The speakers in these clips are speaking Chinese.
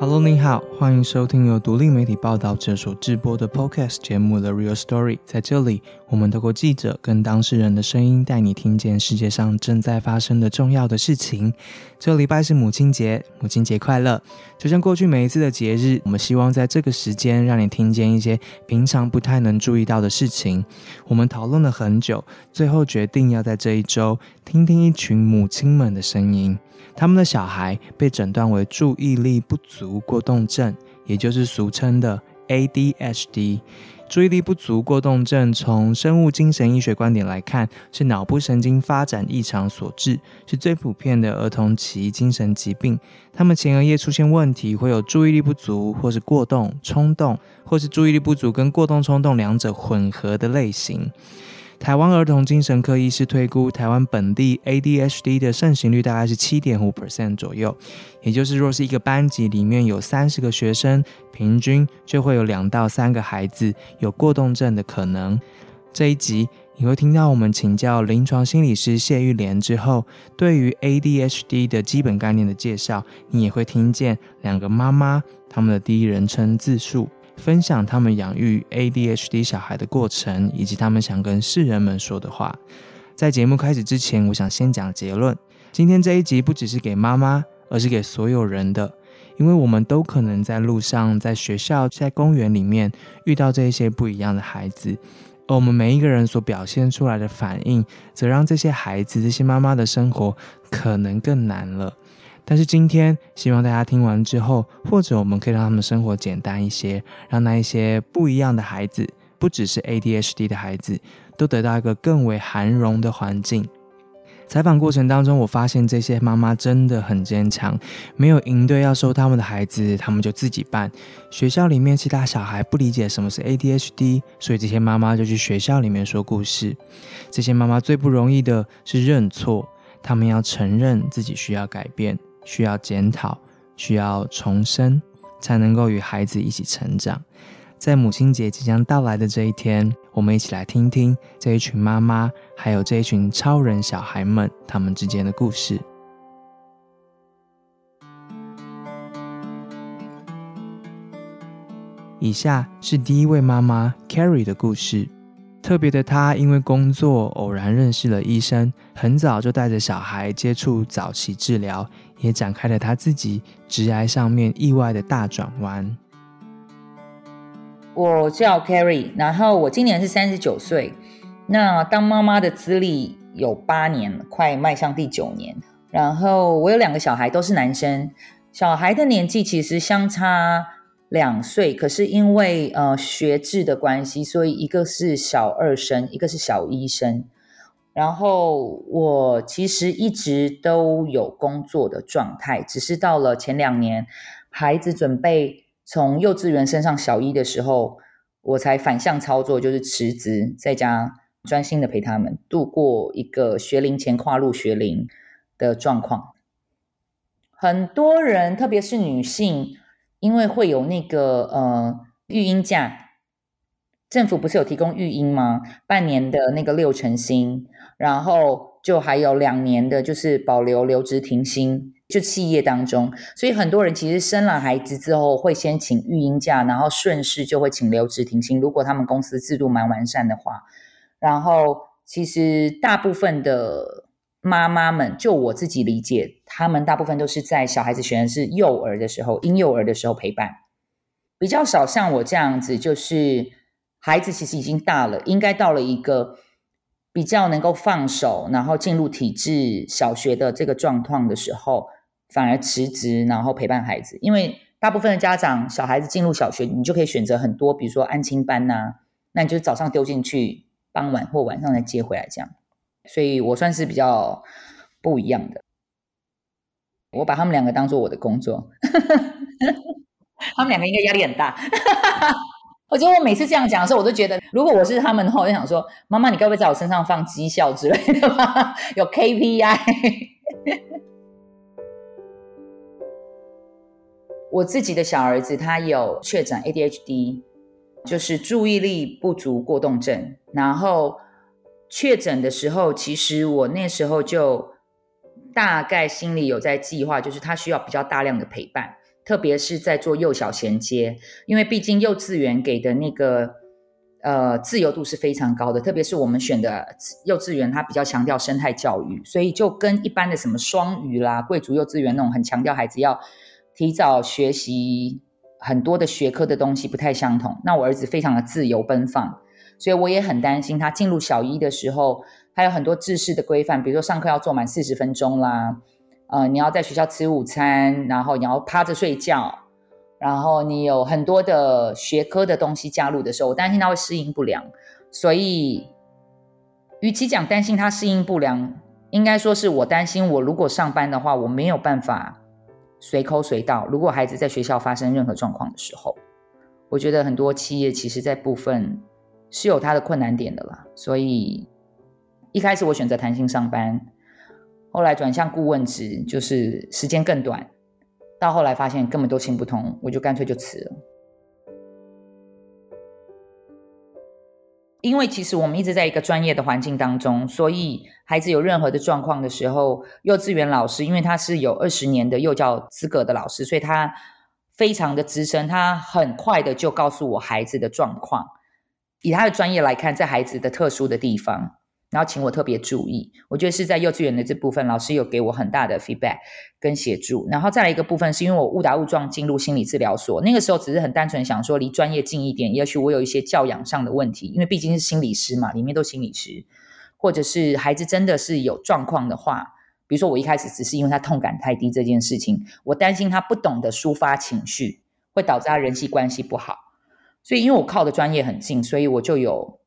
Hello，你好，欢迎收听由独立媒体报道者所制播的 Podcast 节目《The Real Story》。在这里，我们透过记者跟当事人的声音，带你听见世界上正在发生的重要的事情。这礼拜是母亲节，母亲节快乐！就像过去每一次的节日，我们希望在这个时间让你听见一些平常不太能注意到的事情。我们讨论了很久，最后决定要在这一周听听一群母亲们的声音。他们的小孩被诊断为注意力不足过动症，也就是俗称的 ADHD。注意力不足过动症从生物精神医学观点来看，是脑部神经发展异常所致，是最普遍的儿童期精神疾病。他们前额叶出现问题，会有注意力不足，或是过动、冲动，或是注意力不足跟过动、冲动两者混合的类型。台湾儿童精神科医师推估，台湾本地 ADHD 的盛行率大概是七点五 percent 左右，也就是若是一个班级里面有三十个学生，平均就会有两到三个孩子有过动症的可能。这一集你会听到我们请教临床心理师谢玉莲之后，对于 ADHD 的基本概念的介绍，你也会听见两个妈妈他们的第一人称自述。分享他们养育 ADHD 小孩的过程，以及他们想跟世人们说的话。在节目开始之前，我想先讲结论。今天这一集不只是给妈妈，而是给所有人的，因为我们都可能在路上、在学校、在公园里面遇到这一些不一样的孩子，而我们每一个人所表现出来的反应，则让这些孩子、这些妈妈的生活可能更难了。但是今天，希望大家听完之后，或者我们可以让他们生活简单一些，让那一些不一样的孩子，不只是 ADHD 的孩子，都得到一个更为涵容的环境。采访过程当中，我发现这些妈妈真的很坚强，没有营队要收他们的孩子，他们就自己办。学校里面其他小孩不理解什么是 ADHD，所以这些妈妈就去学校里面说故事。这些妈妈最不容易的是认错，他们要承认自己需要改变。需要检讨，需要重生，才能够与孩子一起成长。在母亲节即将到来的这一天，我们一起来听听这一群妈妈，还有这一群超人小孩们他们之间的故事。以下是第一位妈妈 Carrie 的故事。特别的，她因为工作偶然认识了医生，很早就带着小孩接触早期治疗。也展开了他自己直癌上面意外的大转弯。我叫 Carrie，然后我今年是三十九岁，那当妈妈的资历有八年，快迈向第九年。然后我有两个小孩，都是男生，小孩的年纪其实相差两岁，可是因为呃学制的关系，所以一个是小二生，一个是小一生。然后我其实一直都有工作的状态，只是到了前两年，孩子准备从幼稚园升上小一的时候，我才反向操作，就是辞职在家专心的陪他们度过一个学龄前跨入学龄的状况。很多人，特别是女性，因为会有那个呃育婴假。政府不是有提供育婴吗？半年的那个六成薪，然后就还有两年的，就是保留留职停薪，就企业当中。所以很多人其实生了孩子之后，会先请育婴假，然后顺势就会请留职停薪。如果他们公司制度蛮完善的话，然后其实大部分的妈妈们，就我自己理解，他们大部分都是在小孩子选的是幼儿的时候，婴幼儿的时候陪伴，比较少像我这样子，就是。孩子其实已经大了，应该到了一个比较能够放手，然后进入体制小学的这个状况的时候，反而辞职，然后陪伴孩子。因为大部分的家长，小孩子进入小学，你就可以选择很多，比如说安亲班呐，那你就早上丢进去，傍晚或晚上再接回来这样。所以我算是比较不一样的，我把他们两个当做我的工作，他们两个应该压力很大。我觉得我每次这样讲的时候，我都觉得，如果我是他们的话，我就想说：“妈妈，你该不会在我身上放绩效之类的吧？有 KPI。我自己的小儿子他有确诊 ADHD，就是注意力不足过动症。然后确诊的时候，其实我那时候就大概心里有在计划，就是他需要比较大量的陪伴。特别是在做幼小衔接，因为毕竟幼稚园给的那个呃自由度是非常高的，特别是我们选的幼稚园，它比较强调生态教育，所以就跟一般的什么双语啦、贵族幼稚园那种很强调孩子要提早学习很多的学科的东西不太相同。那我儿子非常的自由奔放，所以我也很担心他进入小一的时候，还有很多知识的规范，比如说上课要做满四十分钟啦。呃，你要在学校吃午餐，然后你要趴着睡觉，然后你有很多的学科的东西加入的时候，我担心他会适应不良。所以，与其讲担心他适应不良，应该说是我担心我如果上班的话，我没有办法随口随到。如果孩子在学校发生任何状况的时候，我觉得很多企业其实在部分是有它的困难点的啦。所以一开始我选择弹性上班。后来转向顾问职，就是时间更短。到后来发现根本都行不通，我就干脆就辞了。因为其实我们一直在一个专业的环境当中，所以孩子有任何的状况的时候，幼稚园老师因为他是有二十年的幼教资格的老师，所以他非常的资深，他很快的就告诉我孩子的状况。以他的专业来看，在孩子的特殊的地方。然后请我特别注意，我觉得是在幼稚园的这部分，老师有给我很大的 feedback 跟协助。然后再来一个部分，是因为我误打误撞进入心理治疗所，那个时候只是很单纯想说离专业近一点，也许我有一些教养上的问题，因为毕竟是心理师嘛，里面都心理师，或者是孩子真的是有状况的话，比如说我一开始只是因为他痛感太低这件事情，我担心他不懂得抒发情绪，会导致他人际关系不好，所以因为我靠的专业很近，所以我就有。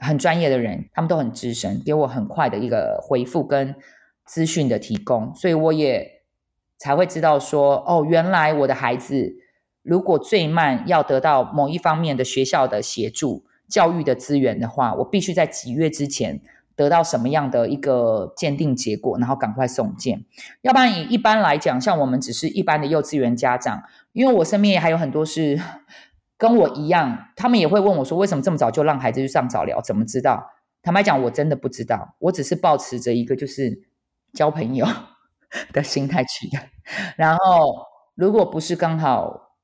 很专业的人，他们都很资深，给我很快的一个回复跟资讯的提供，所以我也才会知道说，哦，原来我的孩子如果最慢要得到某一方面的学校的协助、教育的资源的话，我必须在几月之前得到什么样的一个鉴定结果，然后赶快送件。要不然以一般来讲，像我们只是一般的幼稚园家长，因为我身边也还有很多是。跟我一样，他们也会问我说：“为什么这么早就让孩子去上早疗？怎么知道？”坦白讲，我真的不知道。我只是保持着一个就是交朋友的心态去的。然后，如果不是刚好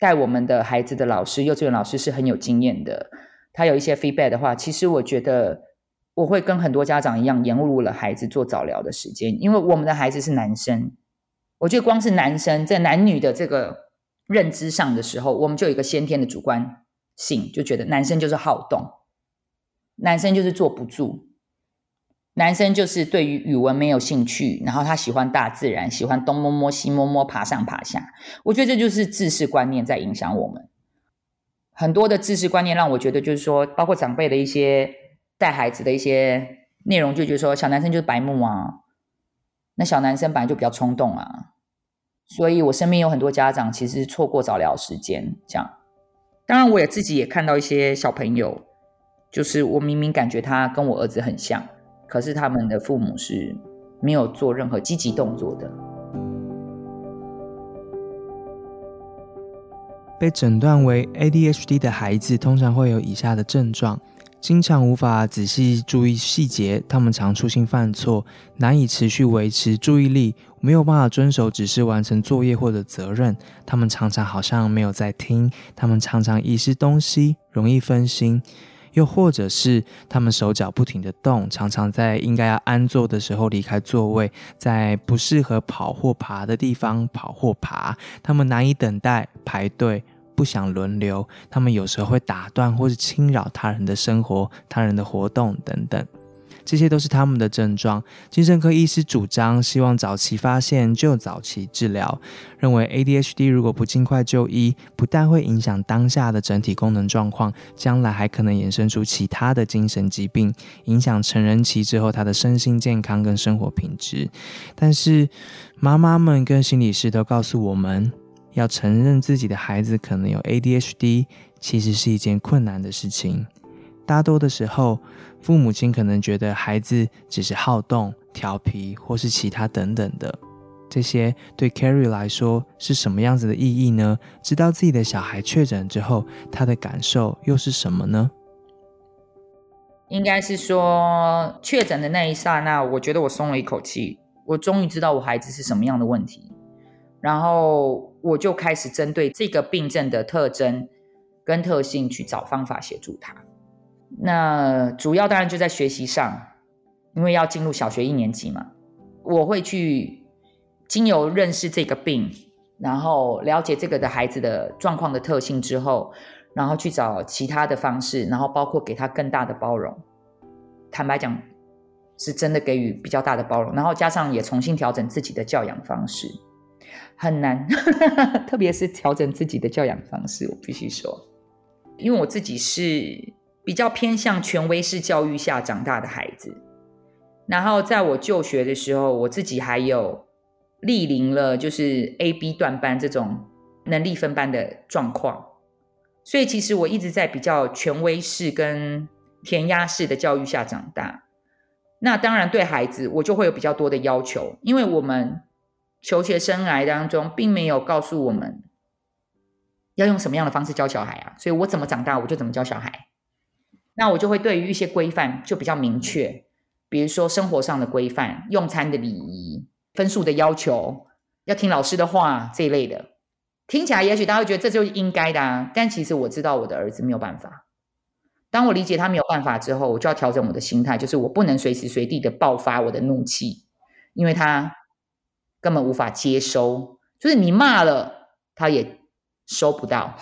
带我们的孩子的老师，幼稚园老师是很有经验的，他有一些 feedback 的话，其实我觉得我会跟很多家长一样，延误了孩子做早疗的时间，因为我们的孩子是男生。我觉得光是男生在男女的这个。认知上的时候，我们就有一个先天的主观性，就觉得男生就是好动，男生就是坐不住，男生就是对于语文没有兴趣，然后他喜欢大自然，喜欢东摸摸西摸摸，爬上爬下。我觉得这就是知识观念在影响我们。很多的知识观念让我觉得，就是说，包括长辈的一些带孩子的一些内容，就觉得说，小男生就是白目啊，那小男生本来就比较冲动啊。所以，我身边有很多家长其实错过早疗时间，这样。当然，我也自己也看到一些小朋友，就是我明明感觉他跟我儿子很像，可是他们的父母是没有做任何积极动作的。被诊断为 ADHD 的孩子通常会有以下的症状。经常无法仔细注意细节，他们常粗心犯错，难以持续维持注意力，没有办法遵守指示完成作业或者责任。他们常常好像没有在听，他们常常遗失东西，容易分心，又或者是他们手脚不停的动，常常在应该要安坐的时候离开座位，在不适合跑或爬的地方跑或爬。他们难以等待排队。不想轮流，他们有时候会打断或是侵扰他人的生活、他人的活动等等，这些都是他们的症状。精神科医师主张，希望早期发现就早期治疗，认为 ADHD 如果不尽快就医，不但会影响当下的整体功能状况，将来还可能衍生出其他的精神疾病，影响成人期之后他的身心健康跟生活品质。但是妈妈们跟心理师都告诉我们。要承认自己的孩子可能有 ADHD，其实是一件困难的事情。大多的时候，父母亲可能觉得孩子只是好动、调皮，或是其他等等的。这些对 Carrie 来说是什么样子的意义呢？知道自己的小孩确诊之后，他的感受又是什么呢？应该是说，确诊的那一刹那，我觉得我松了一口气，我终于知道我孩子是什么样的问题。然后我就开始针对这个病症的特征跟特性去找方法协助他。那主要当然就在学习上，因为要进入小学一年级嘛，我会去经由认识这个病，然后了解这个的孩子的状况的特性之后，然后去找其他的方式，然后包括给他更大的包容。坦白讲，是真的给予比较大的包容，然后加上也重新调整自己的教养方式，很难，特别是调整自己的教养方式，我必须说，因为我自己是。比较偏向权威式教育下长大的孩子，然后在我就学的时候，我自己还有莅临了就是 A、B 段班这种能力分班的状况，所以其实我一直在比较权威式跟填鸭式的教育下长大。那当然对孩子，我就会有比较多的要求，因为我们求学生涯当中并没有告诉我们要用什么样的方式教小孩啊，所以我怎么长大，我就怎么教小孩。那我就会对于一些规范就比较明确，比如说生活上的规范、用餐的礼仪、分数的要求、要听老师的话这一类的，听起来也许大家会觉得这就是应该的啊。但其实我知道我的儿子没有办法。当我理解他没有办法之后，我就要调整我的心态，就是我不能随时随地的爆发我的怒气，因为他根本无法接收，就是你骂了他也收不到。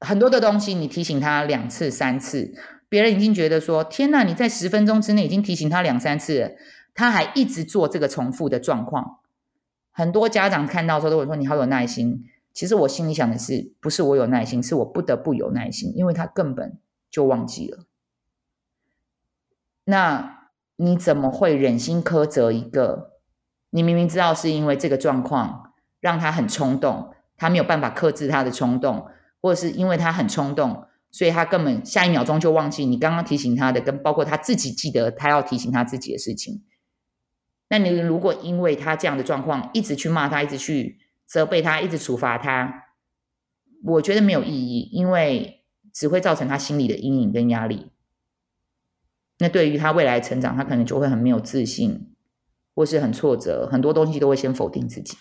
很多的东西，你提醒他两次、三次，别人已经觉得说：“天哪！”你在十分钟之内已经提醒他两三次了，他还一直做这个重复的状况。很多家长看到之后都会说：“你好有耐心。”其实我心里想的是，不是我有耐心，是我不得不有耐心，因为他根本就忘记了。那你怎么会忍心苛责一个？你明明知道是因为这个状况让他很冲动，他没有办法克制他的冲动。或者是因为他很冲动，所以他根本下一秒钟就忘记你刚刚提醒他的，跟包括他自己记得他要提醒他自己的事情。那你如果因为他这样的状况，一直去骂他，一直去责备他，一直处罚他，我觉得没有意义，因为只会造成他心里的阴影跟压力。那对于他未来成长，他可能就会很没有自信，或是很挫折，很多东西都会先否定自己。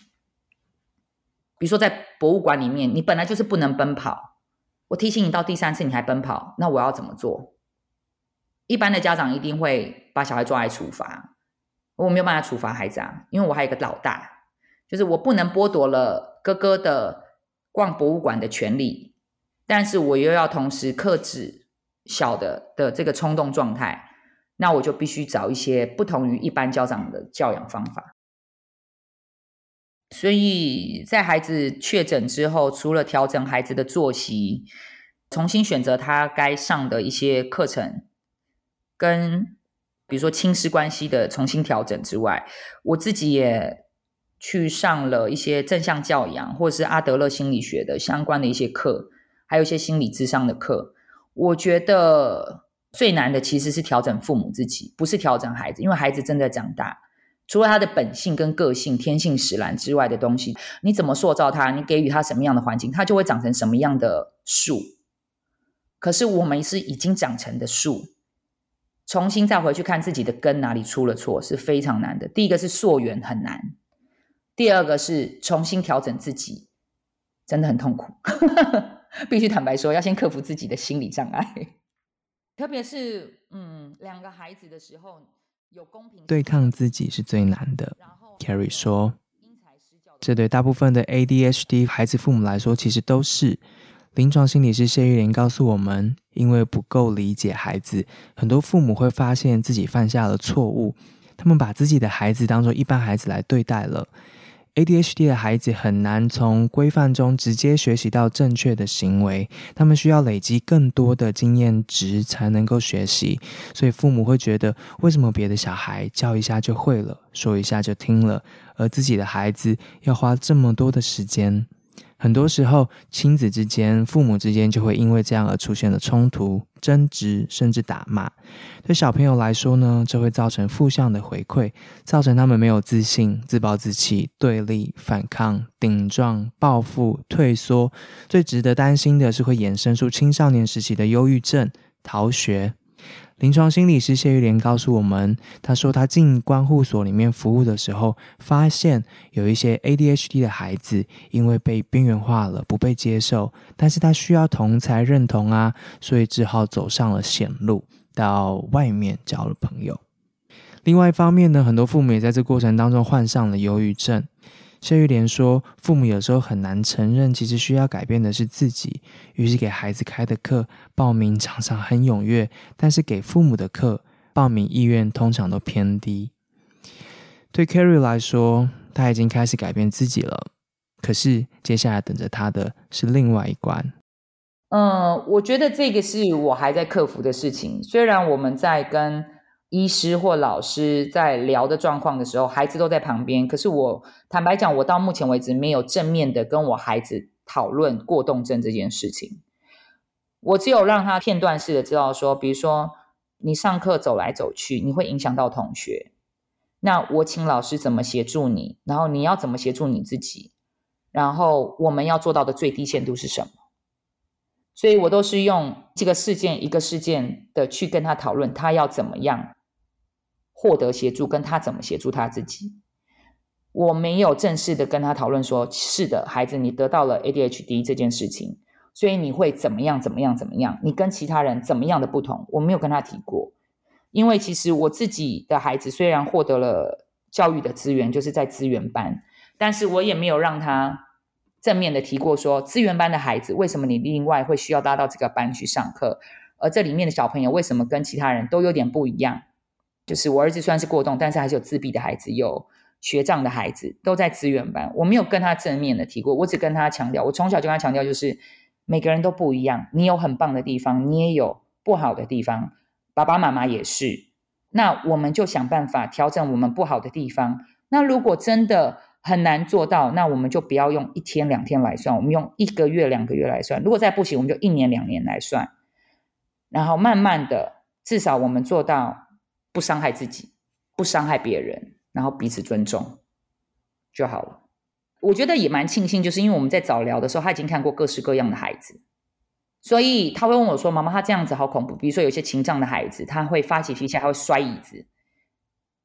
比如说，在博物馆里面，你本来就是不能奔跑。我提醒你到第三次你还奔跑，那我要怎么做？一般的家长一定会把小孩抓来处罚。我没有办法处罚孩子啊，因为我还有个老大，就是我不能剥夺了哥哥的逛博物馆的权利，但是我又要同时克制小的的这个冲动状态，那我就必须找一些不同于一般家长的教养方法。所以在孩子确诊之后，除了调整孩子的作息，重新选择他该上的一些课程，跟比如说亲师关系的重新调整之外，我自己也去上了一些正向教养或者是阿德勒心理学的相关的一些课，还有一些心理智商的课。我觉得最难的其实是调整父母自己，不是调整孩子，因为孩子正在长大。除了他的本性跟个性、天性使然之外的东西，你怎么塑造他？你给予他什么样的环境，他就会长成什么样的树。可是我们是已经长成的树，重新再回去看自己的根哪里出了错，是非常难的。第一个是溯源很难，第二个是重新调整自己，真的很痛苦。必须坦白说，要先克服自己的心理障碍，特别是嗯，两个孩子的时候。有公平对抗自己是最难的，Carrie 说。这对大部分的 ADHD 孩子父母来说，其实都是。临床心理师谢玉莲告诉我们，因为不够理解孩子，很多父母会发现自己犯下了错误，他们把自己的孩子当做一般孩子来对待了。ADHD 的孩子很难从规范中直接学习到正确的行为，他们需要累积更多的经验值才能够学习。所以父母会觉得，为什么别的小孩教一下就会了，说一下就听了，而自己的孩子要花这么多的时间？很多时候，亲子之间、父母之间就会因为这样而出现了冲突、争执，甚至打骂。对小朋友来说呢，这会造成负向的回馈，造成他们没有自信、自暴自弃、对立、反抗、顶撞、报复、退缩。最值得担心的是，会衍生出青少年时期的忧郁症、逃学。临床心理师谢玉莲告诉我们，他说他进关护所里面服务的时候，发现有一些 ADHD 的孩子因为被边缘化了，不被接受，但是他需要同才认同啊，所以只好走上了险路，到外面交了朋友。另外一方面呢，很多父母也在这过程当中患上了忧郁症。谢玉莲说：“父母有时候很难承认，其实需要改变的是自己。于是给孩子开的课报名常常很踊跃，但是给父母的课报名意愿通常都偏低。对 Carrie 来说，他已经开始改变自己了。可是接下来等着他的是另外一关。嗯，我觉得这个是我还在克服的事情。虽然我们在跟……医师或老师在聊的状况的时候，孩子都在旁边。可是我坦白讲，我到目前为止没有正面的跟我孩子讨论过动症这件事情。我只有让他片段式的知道说，比如说你上课走来走去，你会影响到同学。那我请老师怎么协助你，然后你要怎么协助你自己，然后我们要做到的最低限度是什么？所以我都是用这个事件一个事件的去跟他讨论，他要怎么样。获得协助，跟他怎么协助他自己，我没有正式的跟他讨论说，是的，孩子，你得到了 ADHD 这件事情，所以你会怎么样怎么样怎么样？你跟其他人怎么样的不同？我没有跟他提过，因为其实我自己的孩子虽然获得了教育的资源，就是在资源班，但是我也没有让他正面的提过说，资源班的孩子为什么你另外会需要搭到这个班去上课，而这里面的小朋友为什么跟其他人都有点不一样？就是我儿子虽然是过动，但是还是有自闭的孩子，有学障的孩子，都在资源班。我没有跟他正面的提过，我只跟他强调，我从小就跟他强调，就是每个人都不一样，你有很棒的地方，你也有不好的地方，爸爸妈妈也是。那我们就想办法调整我们不好的地方。那如果真的很难做到，那我们就不要用一天两天来算，我们用一个月两个月来算。如果再不行，我们就一年两年来算，然后慢慢的，至少我们做到。不伤害自己，不伤害别人，然后彼此尊重就好了。我觉得也蛮庆幸，就是因为我们在早聊的时候，他已经看过各式各样的孩子，所以他会问我说：“妈妈，他这样子好恐怖。”比如说有些情障的孩子，他会发起脾气，他会摔椅子，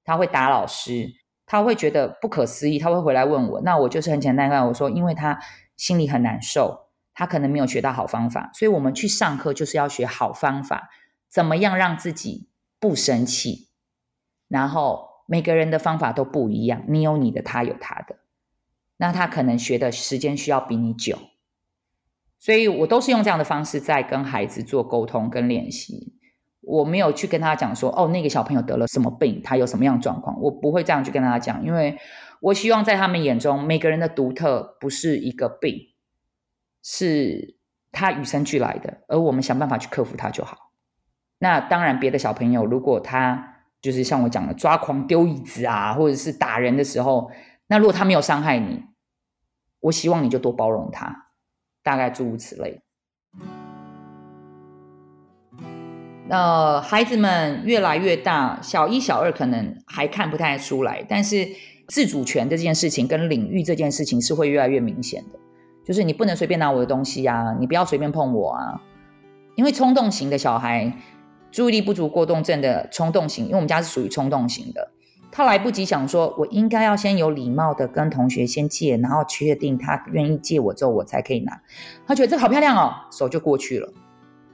他会打老师，他会觉得不可思议，他会回来问我。那我就是很简单跟我说：“因为他心里很难受，他可能没有学到好方法，所以我们去上课就是要学好方法，怎么样让自己。”不生气，然后每个人的方法都不一样，你有你的，他有他的，那他可能学的时间需要比你久，所以我都是用这样的方式在跟孩子做沟通跟练习。我没有去跟他讲说，哦，那个小朋友得了什么病，他有什么样的状况，我不会这样去跟他讲，因为我希望在他们眼中，每个人的独特不是一个病，是他与生俱来的，而我们想办法去克服它就好。那当然，别的小朋友如果他就是像我讲的抓狂丢椅子啊，或者是打人的时候，那如果他没有伤害你，我希望你就多包容他，大概诸如此类。呃孩子们越来越大，小一、小二可能还看不太出来，但是自主权这件事情跟领域这件事情是会越来越明显的，就是你不能随便拿我的东西啊，你不要随便碰我啊，因为冲动型的小孩。注意力不足过动症的冲动型，因为我们家是属于冲动型的，他来不及想说，我应该要先有礼貌的跟同学先借，然后确定他愿意借我之后，我才可以拿。他觉得这好漂亮哦，手就过去了。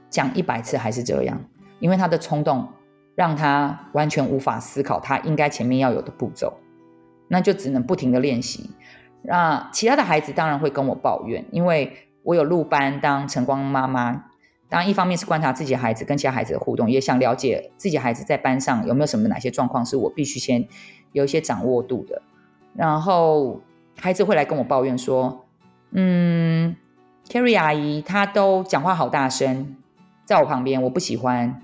讲一百次还是这样，因为他的冲动让他完全无法思考他应该前面要有的步骤，那就只能不停的练习。那其他的孩子当然会跟我抱怨，因为我有入班当晨光妈妈。当然，一方面是观察自己的孩子跟其他孩子的互动，也想了解自己孩子在班上有没有什么哪些状况是我必须先有一些掌握度的。然后孩子会来跟我抱怨说：“嗯，Carrie 阿姨她都讲话好大声，在我旁边我不喜欢，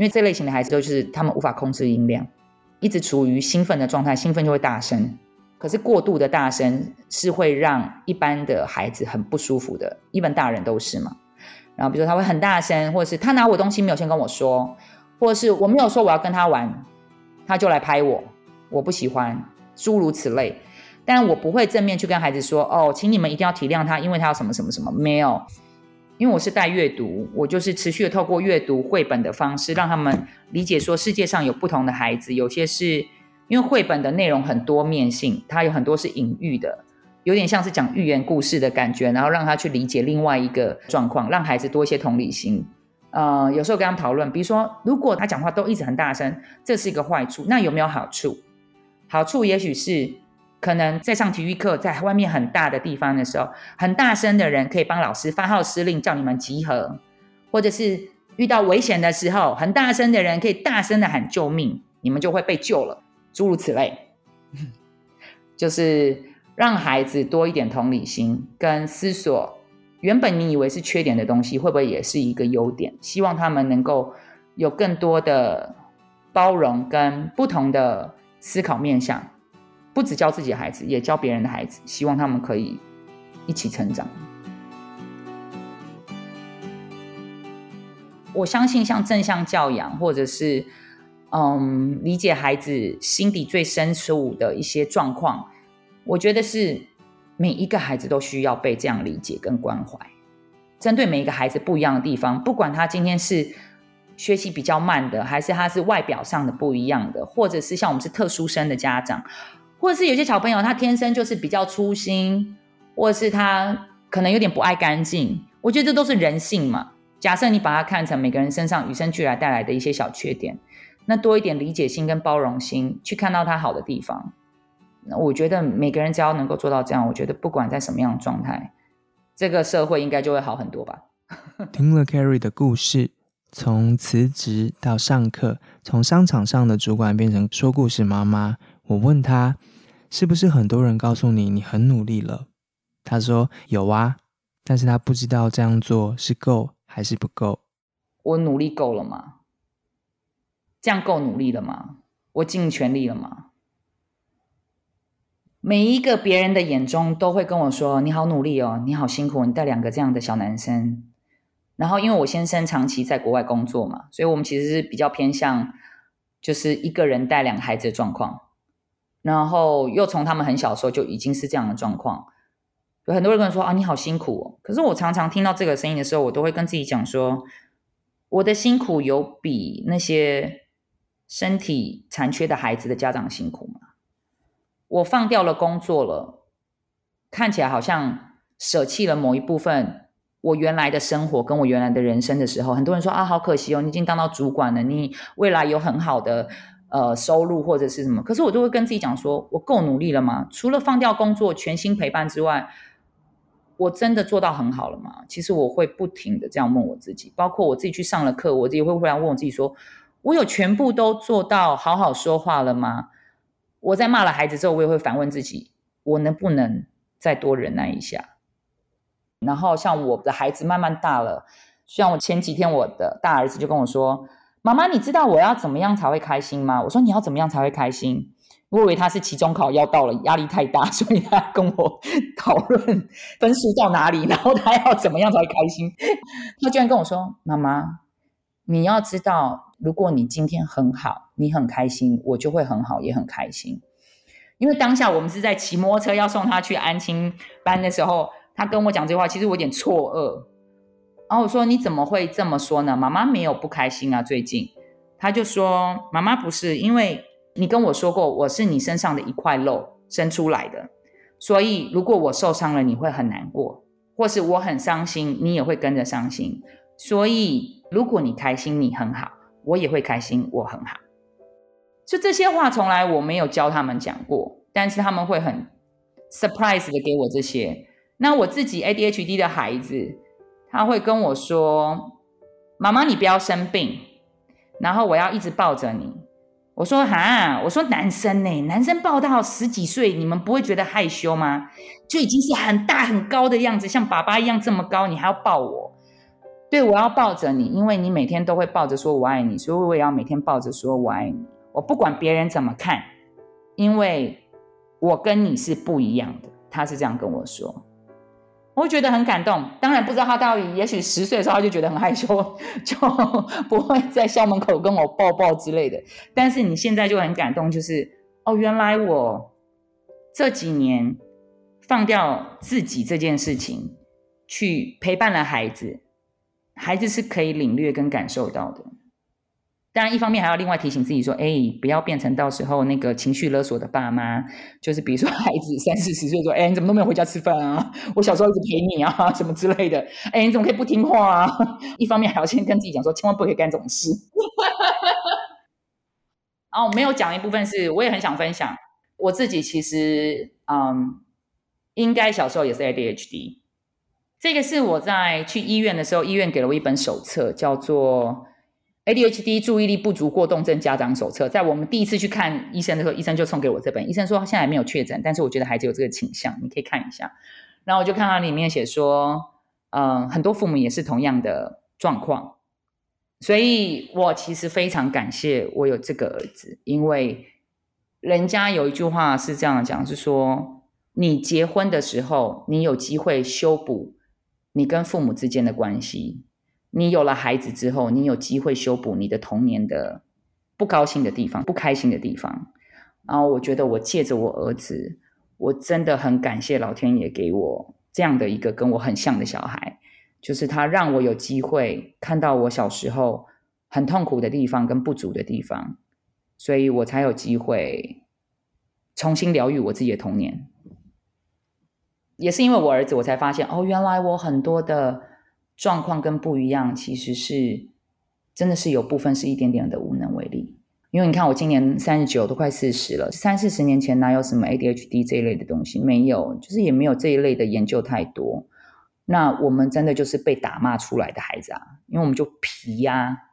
因为这类型的孩子都是他们无法控制音量，一直处于兴奋的状态，兴奋就会大声。可是过度的大声是会让一般的孩子很不舒服的，一般大人都是嘛。”然后，比如说他会很大声，或者是他拿我东西没有先跟我说，或者是我没有说我要跟他玩，他就来拍我，我不喜欢，诸如此类。但我不会正面去跟孩子说：“哦，请你们一定要体谅他，因为他有什么什么什么。”没有，因为我是带阅读，我就是持续的透过阅读绘本的方式，让他们理解说世界上有不同的孩子，有些是因为绘本的内容很多面性，它有很多是隐喻的，有点像是讲寓言故事的感觉，然后让他去理解另外一个状况，让孩子多一些同理心。呃，有时候跟他们讨论，比如说，如果他讲话都一直很大声，这是一个坏处。那有没有好处？好处也许是，可能在上体育课，在外面很大的地方的时候，很大声的人可以帮老师发号施令，叫你们集合；或者是遇到危险的时候，很大声的人可以大声的喊救命，你们就会被救了。诸如此类，就是让孩子多一点同理心跟思索。原本你以为是缺点的东西，会不会也是一个优点？希望他们能够有更多的包容跟不同的思考面向，不只教自己的孩子，也教别人的孩子。希望他们可以一起成长。我相信，像正向教养，或者是嗯，理解孩子心底最深处的一些状况，我觉得是。每一个孩子都需要被这样理解跟关怀。针对每一个孩子不一样的地方，不管他今天是学习比较慢的，还是他是外表上的不一样的，或者是像我们是特殊生的家长，或者是有些小朋友他天生就是比较粗心，或者是他可能有点不爱干净。我觉得这都是人性嘛。假设你把它看成每个人身上与生俱来带来的一些小缺点，那多一点理解心跟包容心，去看到他好的地方。那我觉得每个人只要能够做到这样，我觉得不管在什么样的状态，这个社会应该就会好很多吧。听了 Carrie 的故事，从辞职到上课，从商场上的主管变成说故事妈妈。我问他，是不是很多人告诉你你很努力了？他说有啊，但是他不知道这样做是够还是不够。我努力够了吗？这样够努力了吗？我尽全力了吗？每一个别人的眼中都会跟我说：“你好努力哦，你好辛苦，你带两个这样的小男生。”然后，因为我先生长期在国外工作嘛，所以我们其实是比较偏向就是一个人带两个孩子的状况。然后又从他们很小的时候就已经是这样的状况，有很多人跟我说：“啊，你好辛苦哦。”可是我常常听到这个声音的时候，我都会跟自己讲说：“我的辛苦有比那些身体残缺的孩子的家长辛苦吗？”我放掉了工作了，看起来好像舍弃了某一部分我原来的生活跟我原来的人生的时候，很多人说啊，好可惜哦，你已经当到主管了，你未来有很好的呃收入或者是什么。可是我就会跟自己讲说，我够努力了吗？除了放掉工作全心陪伴之外，我真的做到很好了吗？其实我会不停的这样问我自己，包括我自己去上了课，我自己会忽然问我自己说，我有全部都做到好好说话了吗？我在骂了孩子之后，我也会反问自己：我能不能再多忍耐一下？然后像我的孩子慢慢大了，像我前几天我的大儿子就跟我说：“妈妈，你知道我要怎么样才会开心吗？”我说：“你要怎么样才会开心？”我以为他是期中考要到了，压力太大，所以他跟我讨论分数到哪里，然后他要怎么样才会开心。他居然跟我说：“妈妈，你要知道。”如果你今天很好，你很开心，我就会很好，也很开心。因为当下我们是在骑摩托车要送他去安亲班的时候，他跟我讲这话，其实我有点错愕。然后我说：“你怎么会这么说呢？”妈妈没有不开心啊，最近他就说：“妈妈不是，因为你跟我说过，我是你身上的一块肉生出来的，所以如果我受伤了，你会很难过，或是我很伤心，你也会跟着伤心。所以如果你开心，你很好。”我也会开心，我很好。就这些话，从来我没有教他们讲过，但是他们会很 surprise 的给我这些。那我自己 ADHD 的孩子，他会跟我说：“妈妈，你不要生病。”然后我要一直抱着你。我说：“哈，我说男生呢，男生抱到十几岁，你们不会觉得害羞吗？就已经是很大很高的样子，像爸爸一样这么高，你还要抱我？”对，我要抱着你，因为你每天都会抱着说“我爱你”，所以我也要每天抱着说“我爱你”。我不管别人怎么看，因为我跟你是不一样的。他是这样跟我说，我会觉得很感动。当然不知道他到底，也许十岁的时候他就觉得很害羞，就 不会在校门口跟我抱抱之类的。但是你现在就很感动，就是哦，原来我这几年放掉自己这件事情，去陪伴了孩子。孩子是可以领略跟感受到的。当然，一方面还要另外提醒自己说：“哎，不要变成到时候那个情绪勒索的爸妈。”就是比如说，孩子三四十岁说：“哎，你怎么都没有回家吃饭啊？我小时候一直陪你啊，什么之类的。”哎，你怎么可以不听话啊？一方面还要先跟自己讲说：“千万不可以干这种事。”然后没有讲一部分是，我也很想分享我自己。其实，嗯，应该小时候也是 ADHD。这个是我在去医院的时候，医院给了我一本手册，叫做。ADHD 注意力不足过动症家长手册，在我们第一次去看医生的时候，医生就送给我这本。医生说现在还没有确诊，但是我觉得孩子有这个倾向，你可以看一下。然后我就看到里面写说，嗯，很多父母也是同样的状况，所以我其实非常感谢我有这个儿子，因为人家有一句话是这样讲，是说你结婚的时候，你有机会修补你跟父母之间的关系。你有了孩子之后，你有机会修补你的童年的不高兴的地方、不开心的地方。然后我觉得，我借着我儿子，我真的很感谢老天爷给我这样的一个跟我很像的小孩，就是他让我有机会看到我小时候很痛苦的地方跟不足的地方，所以我才有机会重新疗愈我自己的童年。也是因为我儿子，我才发现哦，原来我很多的。状况跟不一样，其实是真的是有部分是一点点的无能为力。因为你看，我今年三十九，都快四十了。三四十年前哪有什么 ADHD 这一类的东西？没有，就是也没有这一类的研究太多。那我们真的就是被打骂出来的孩子啊！因为我们就皮呀，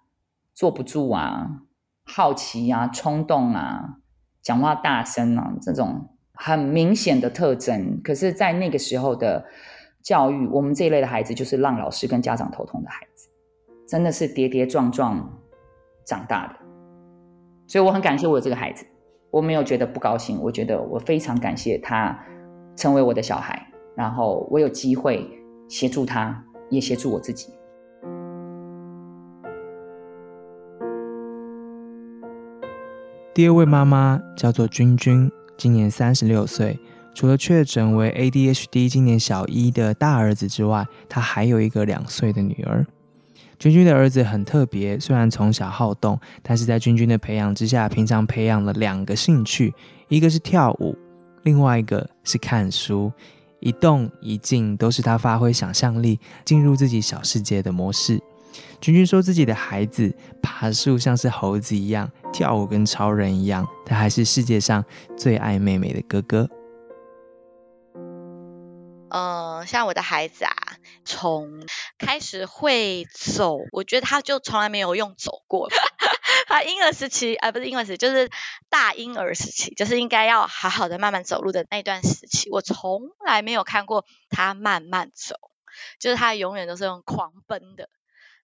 坐不住啊，好奇啊，冲动啊，讲话大声啊，这种很明显的特征。可是，在那个时候的。教育我们这一类的孩子，就是让老师跟家长头痛的孩子，真的是跌跌撞撞长大的。所以我很感谢我这个孩子，我没有觉得不高兴，我觉得我非常感谢他成为我的小孩，然后我有机会协助他，也协助我自己。第二位妈妈叫做君君，今年三十六岁。除了确诊为 ADHD 今年小一的大儿子之外，他还有一个两岁的女儿。君君的儿子很特别，虽然从小好动，但是在君君的培养之下，平常培养了两个兴趣，一个是跳舞，另外一个是看书。一动一静都是他发挥想象力、进入自己小世界的模式。君君说自己的孩子爬树像是猴子一样，跳舞跟超人一样，他还是世界上最爱妹妹的哥哥。嗯，像我的孩子啊，从开始会走，我觉得他就从来没有用走过。他婴儿时期，啊，不是婴儿时期，就是大婴儿时期，就是应该要好好的慢慢走路的那段时期，我从来没有看过他慢慢走，就是他永远都是用狂奔的。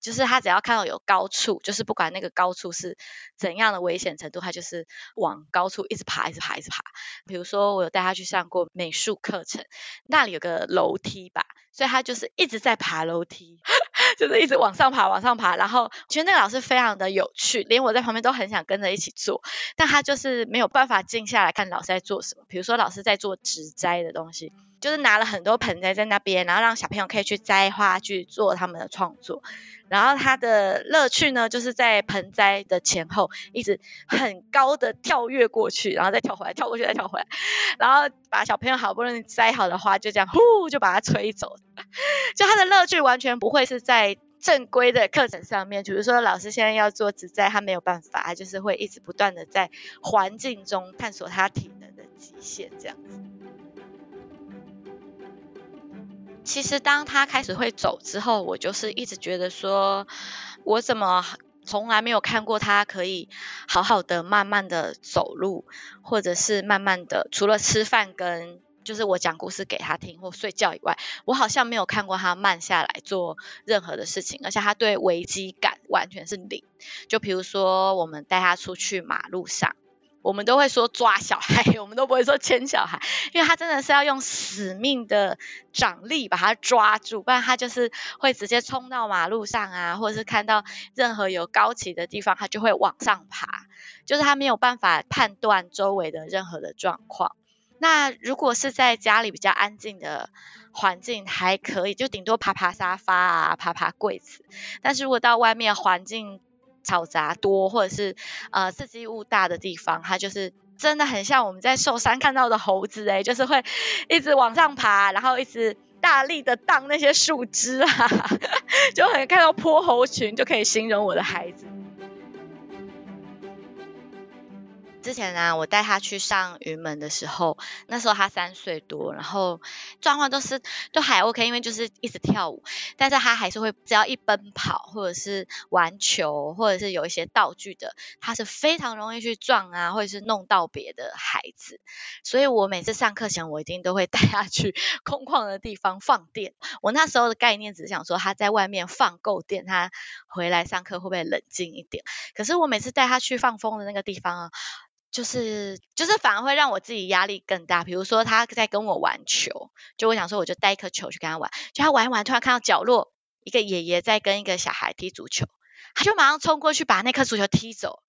就是他只要看到有高处，就是不管那个高处是怎样的危险程度，他就是往高处一直爬，一直爬，一直爬。比如说，我有带他去上过美术课程，那里有个楼梯吧，所以他就是一直在爬楼梯，就是一直往上爬，往上爬。然后其实那个老师非常的有趣，连我在旁边都很想跟着一起做，但他就是没有办法静下来看老师在做什么。比如说，老师在做植栽的东西，就是拿了很多盆栽在那边，然后让小朋友可以去摘花，去做他们的创作。然后他的乐趣呢，就是在盆栽的前后一直很高的跳跃过去，然后再跳回来，跳过去再跳回来，然后把小朋友好不容易栽好的花就这样呼 就把它吹走。就他的乐趣完全不会是在正规的课程上面，比如说老师现在要做植栽，他没有办法，他就是会一直不断的在环境中探索他体能的极限这样子。其实当他开始会走之后，我就是一直觉得说，我怎么从来没有看过他可以好好的慢慢的走路，或者是慢慢的除了吃饭跟就是我讲故事给他听或睡觉以外，我好像没有看过他慢下来做任何的事情，而且他对危机感完全是零。就比如说我们带他出去马路上。我们都会说抓小孩，我们都不会说牵小孩，因为他真的是要用死命的掌力把他抓住，不然他就是会直接冲到马路上啊，或者是看到任何有高起的地方，他就会往上爬，就是他没有办法判断周围的任何的状况。那如果是在家里比较安静的环境，还可以，就顶多爬爬沙发啊，爬爬柜子。但是如果到外面环境嘈杂多，或者是呃刺激物大的地方，它就是真的很像我们在寿山看到的猴子哎，就是会一直往上爬，然后一直大力的荡那些树枝啊，就很看到泼猴群就可以形容我的孩子。之前呢，我带他去上云门的时候，那时候他三岁多，然后状况都是都还 OK，因为就是一直跳舞，但是他还是会只要一奔跑或者是玩球或者是有一些道具的，他是非常容易去撞啊，或者是弄到别的孩子，所以我每次上课前，我一定都会带他去 空旷的地方放电。我那时候的概念只是想说，他在外面放够电，他回来上课会不会冷静一点？可是我每次带他去放风的那个地方啊。就是就是反而会让我自己压力更大。比如说他在跟我玩球，就我想说我就带一颗球去跟他玩，就他玩一玩，突然看到角落一个爷爷在跟一个小孩踢足球，他就马上冲过去把那颗足球踢走，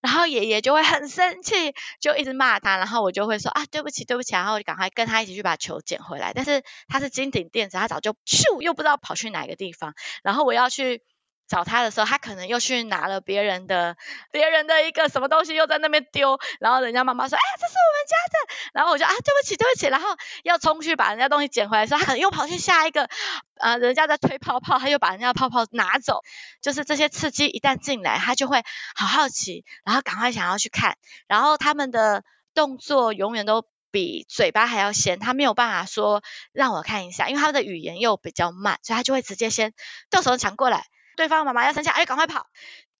然后爷爷就会很生气，就一直骂他，然后我就会说啊对不起对不起，然后我就赶快跟他一起去把球捡回来。但是他是金顶电子，他早就咻又不知道跑去哪个地方，然后我要去。找他的时候，他可能又去拿了别人的、别人的一个什么东西，又在那边丢。然后人家妈妈说：“哎，这是我们家的。”然后我就啊，对不起，对不起。然后要冲去把人家东西捡回来的时候，他可能又跑去下一个，呃，人家在推泡泡，他又把人家的泡泡拿走。就是这些刺激一旦进来，他就会好好奇，然后赶快想要去看。然后他们的动作永远都比嘴巴还要先，他没有办法说让我看一下，因为他的语言又比较慢，所以他就会直接先动手抢过来。对方妈妈要生气，哎，赶快跑！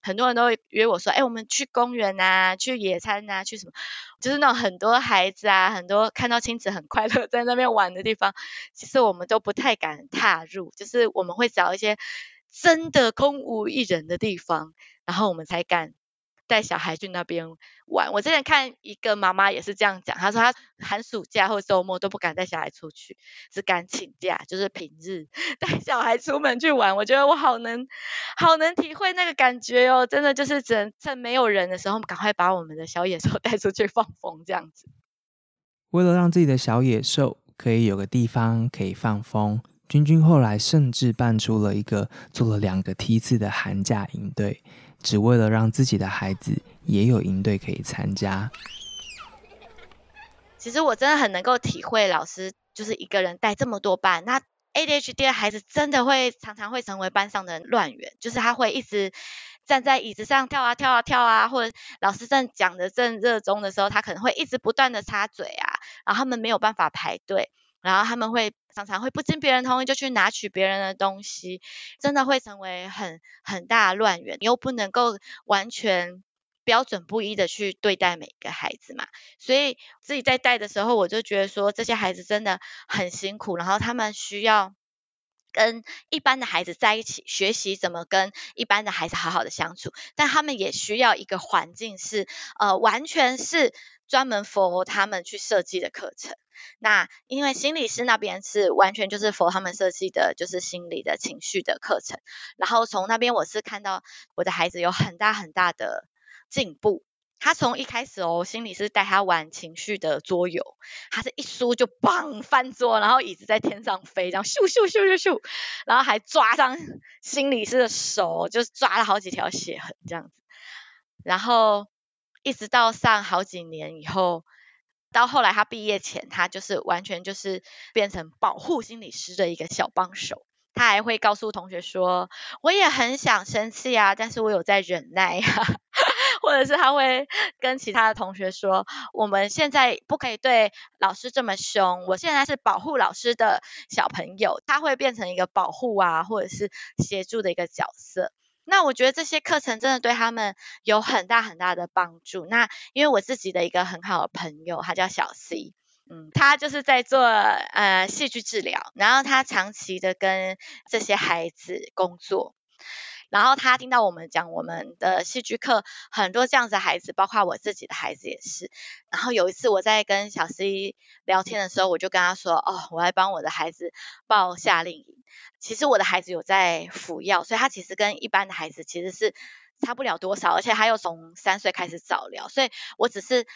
很多人都会约我说，哎，我们去公园啊，去野餐啊，去什么？就是那种很多孩子啊，很多看到亲子很快乐在那边玩的地方，其实我们都不太敢踏入，就是我们会找一些真的空无一人的地方，然后我们才敢。带小孩去那边玩，我之前看一个妈妈也是这样讲，她说她寒暑假或周末都不敢带小孩出去，只敢请假，就是平日 带小孩出门去玩。我觉得我好能好能体会那个感觉哦，真的就是只能趁没有人的时候，赶快把我们的小野兽 带出去放风这样子。为了让自己的小野兽可以有个地方可以放风，君君后来甚至办出了一个做了两个梯次的寒假营队。只为了让自己的孩子也有营队可以参加。其实我真的很能够体会，老师就是一个人带这么多班，那 ADHD 的孩子真的会常常会成为班上的乱源，就是他会一直站在椅子上跳啊跳啊跳啊，或者老师正讲的正热衷的时候，他可能会一直不断的插嘴啊，然后他们没有办法排队。然后他们会常常会不经别人同意就去拿取别人的东西，真的会成为很很大乱源。你又不能够完全标准不一的去对待每个孩子嘛，所以自己在带的时候，我就觉得说这些孩子真的很辛苦，然后他们需要跟一般的孩子在一起学习怎么跟一般的孩子好好的相处，但他们也需要一个环境是呃完全是专门 for 他们去设计的课程。那因为心理师那边是完全就是 for 他们设计的，就是心理的情绪的课程。然后从那边我是看到我的孩子有很大很大的进步。他从一开始哦，心理师带他玩情绪的桌游，他是一输就砰翻桌，然后椅子在天上飞，这样咻咻咻咻咻，然后还抓伤心理师的手，就是抓了好几条血痕这样子。然后一直到上好几年以后。到后来，他毕业前，他就是完全就是变成保护心理师的一个小帮手。他还会告诉同学说：“我也很想生气啊，但是我有在忍耐啊。”或者是他会跟其他的同学说：“我们现在不可以对老师这么凶，我现在是保护老师的小朋友。”他会变成一个保护啊，或者是协助的一个角色。那我觉得这些课程真的对他们有很大很大的帮助。那因为我自己的一个很好的朋友，他叫小 C，嗯，他就是在做呃戏剧治疗，然后他长期的跟这些孩子工作。然后他听到我们讲我们的戏剧课，很多这样子的孩子，包括我自己的孩子也是。然后有一次我在跟小 C 聊天的时候，我就跟他说：“哦，我来帮我的孩子报夏令营。其实我的孩子有在服药，所以他其实跟一般的孩子其实是差不了多少，而且他又从三岁开始早疗，所以我只是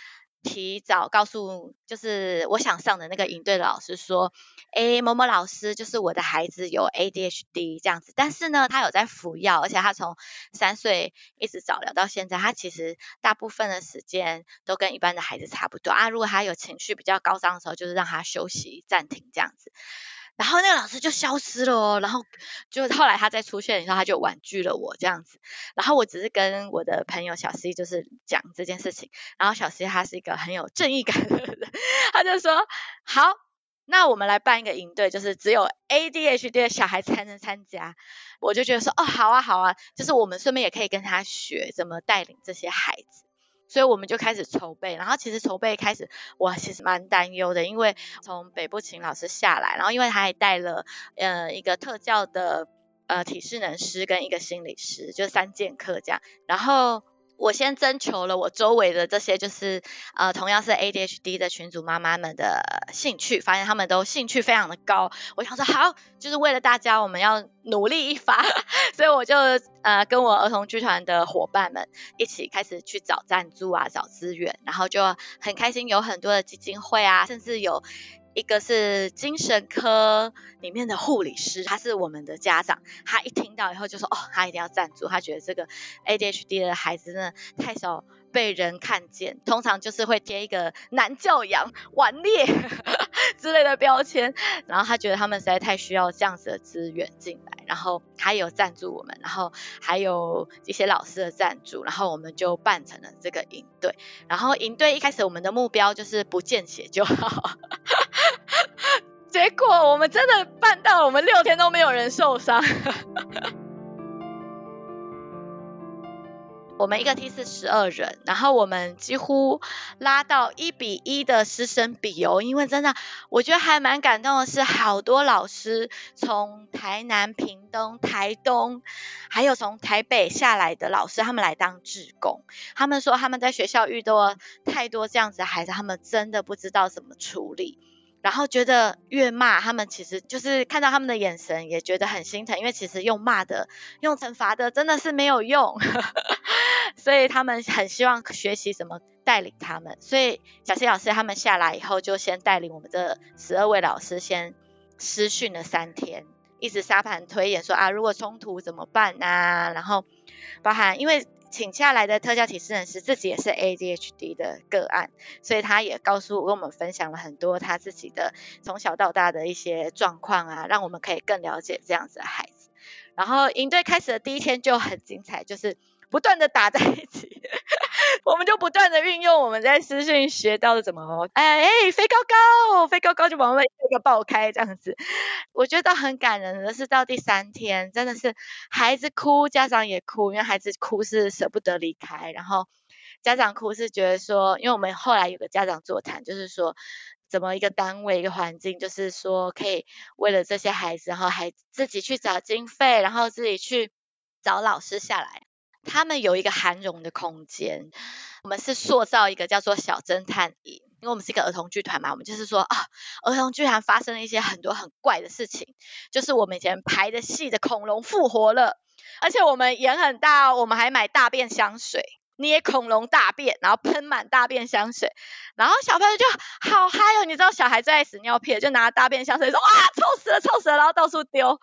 提早告诉，就是我想上的那个营队的老师说，诶，某某老师就是我的孩子有 ADHD 这样子，但是呢，他有在服药，而且他从三岁一直早疗到现在，他其实大部分的时间都跟一般的孩子差不多啊。如果他有情绪比较高涨的时候，就是让他休息暂停这样子。然后那个老师就消失了哦，然后就后来他再出现的时候，他就婉拒了我这样子。然后我只是跟我的朋友小 C 就是讲这件事情，然后小 C 他是一个很有正义感的人，他就说好，那我们来办一个营队，就是只有 ADHD 的小孩才能参加。我就觉得说哦，好啊好啊，就是我们顺便也可以跟他学怎么带领这些孩子。所以我们就开始筹备，然后其实筹备开始，我其实蛮担忧的，因为从北部请老师下来，然后因为他还带了呃一个特教的呃体适能师跟一个心理师，就三剑客这样，然后。我先征求了我周围的这些，就是呃，同样是 ADHD 的群组妈妈们的兴趣，发现他们都兴趣非常的高。我想说，好，就是为了大家，我们要努力一发，所以我就呃，跟我儿童剧团的伙伴们一起开始去找赞助啊，找资源，然后就很开心，有很多的基金会啊，甚至有。一个是精神科里面的护理师，他是我们的家长，他一听到以后就说，哦，他一定要赞助，他觉得这个 ADHD 的孩子真的太少被人看见，通常就是会贴一个难教养、顽劣 之类的标签，然后他觉得他们实在太需要这样子的资源进来，然后他有赞助我们，然后还有一些老师的赞助，然后我们就办成了这个营队，然后营队一开始我们的目标就是不见血就好。结果我们真的办到，我们六天都没有人受伤。我们一个梯是十二人，然后我们几乎拉到一比一的师生比哦，因为真的我觉得还蛮感动的是，好多老师从台南、屏东、台东，还有从台北下来的老师，他们来当志工。他们说他们在学校遇到太多这样子的孩子，他们真的不知道怎么处理。然后觉得越骂他们，其实就是看到他们的眼神，也觉得很心疼，因为其实用骂的、用惩罚的真的是没有用，所以他们很希望学习怎么带领他们。所以小谢老师他们下来以后，就先带领我们这十二位老师先师训了三天，一直沙盘推演说啊，如果冲突怎么办啊？然后包含因为。请下来的特教体适能师自己也是 ADHD 的个案，所以他也告诉我跟我们分享了很多他自己的从小到大的一些状况啊，让我们可以更了解这样子的孩子。然后营队开始的第一天就很精彩，就是。不断的打在一起，我们就不断的运用我们在私讯学到的怎么，哎哎飞高高，飞高高就往外一个爆开这样子。我觉得很感人的是到第三天，真的是孩子哭，家长也哭，因为孩子哭是舍不得离开，然后家长哭是觉得说，因为我们后来有个家长座谈，就是说怎么一个单位一个环境，就是说可以为了这些孩子，然后还自己去找经费，然后自己去找老师下来。他们有一个涵容的空间，我们是塑造一个叫做小侦探营，因为我们是一个儿童剧团嘛，我们就是说啊，儿童剧团发生了一些很多很怪的事情，就是我们以前排的戏的恐龙复活了，而且我们演很大，我们还买大便香水，捏恐龙大便，然后喷满大便香水，然后小朋友就好嗨哦，你知道小孩最爱屎尿片，就拿大便香水说哇，臭死了，臭死了，然后到处丢，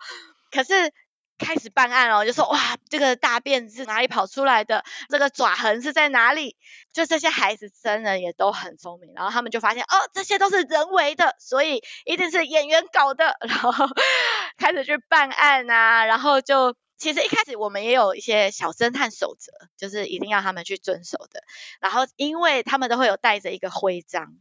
可是。开始办案哦，就说哇，这个大便是哪里跑出来的？这个爪痕是在哪里？就这些孩子真的也都很聪明，然后他们就发现哦，这些都是人为的，所以一定是演员搞的，然后 开始去办案啊，然后就其实一开始我们也有一些小侦探守则，就是一定要他们去遵守的，然后因为他们都会有带着一个徽章。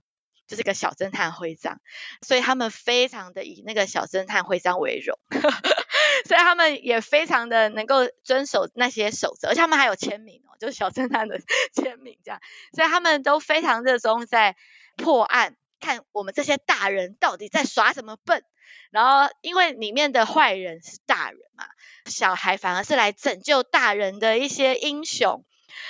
就是个小侦探徽章，所以他们非常的以那个小侦探徽章为荣，所以他们也非常的能够遵守那些守则，而且他们还有签名哦，就是小侦探的 签名这样，所以他们都非常热衷在破案，看我们这些大人到底在耍什么笨，然后因为里面的坏人是大人嘛，小孩反而是来拯救大人的一些英雄，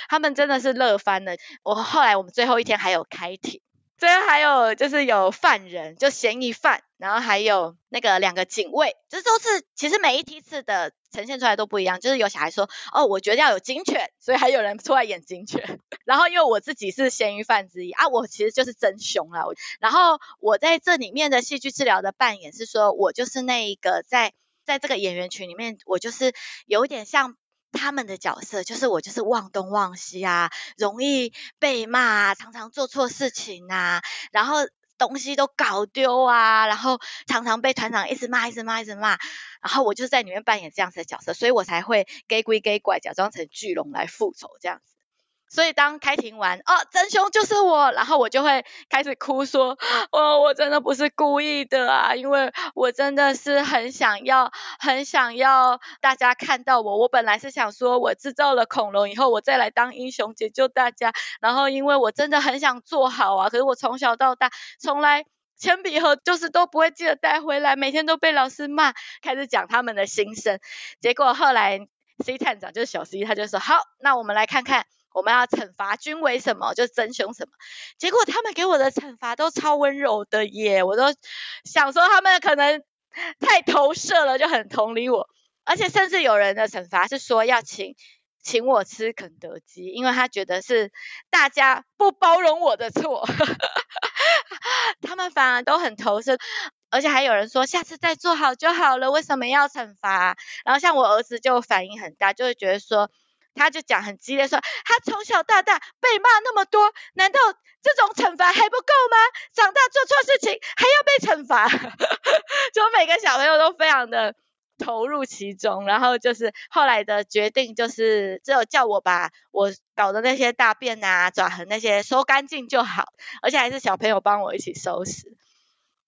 他们真的是乐翻了。我后来我们最后一天还有开庭。这还有就是有犯人，就嫌疑犯，然后还有那个两个警卫，这都是其实每一梯次的呈现出来都不一样。就是有小孩说，哦，我觉得要有警犬，所以还有人出来演警犬。然后因为我自己是嫌疑犯之一啊，我其实就是真凶啦。然后我在这里面的戏剧治疗的扮演是说，我就是那一个在在这个演员群里面，我就是有点像。他们的角色就是我，就是忘东忘西啊，容易被骂啊，常常做错事情啊，然后东西都搞丢啊，然后常常被团长一直骂，一直骂，一直骂，然后我就在里面扮演这样子的角色，所以我才会给鬼给怪，假装成巨龙来复仇这样子。所以当开庭完，哦，真凶就是我，然后我就会开始哭说，哦，我真的不是故意的啊，因为我真的是很想要，很想要大家看到我。我本来是想说我制造了恐龙以后，我再来当英雄解救大家。然后因为我真的很想做好啊，可是我从小到大从来铅笔盒就是都不会记得带回来，每天都被老师骂，开始讲他们的心声。结果后来 C 探长就是小 C，他就说，好，那我们来看看。我们要惩罚君为什么？就真凶什么？结果他们给我的惩罚都超温柔的耶！我都想说他们可能太投射了，就很同理我。而且甚至有人的惩罚是说要请请我吃肯德基，因为他觉得是大家不包容我的错。他们反而都很投射，而且还有人说下次再做好就好了，为什么要惩罚？然后像我儿子就反应很大，就会觉得说。他就讲很激烈，说他从小到大被骂那么多，难道这种惩罚还不够吗？长大做错事情还要被惩罚？就每个小朋友都非常的投入其中，然后就是后来的决定就是只有叫我把我搞的那些大便啊、爪痕那些收干净就好，而且还是小朋友帮我一起收拾。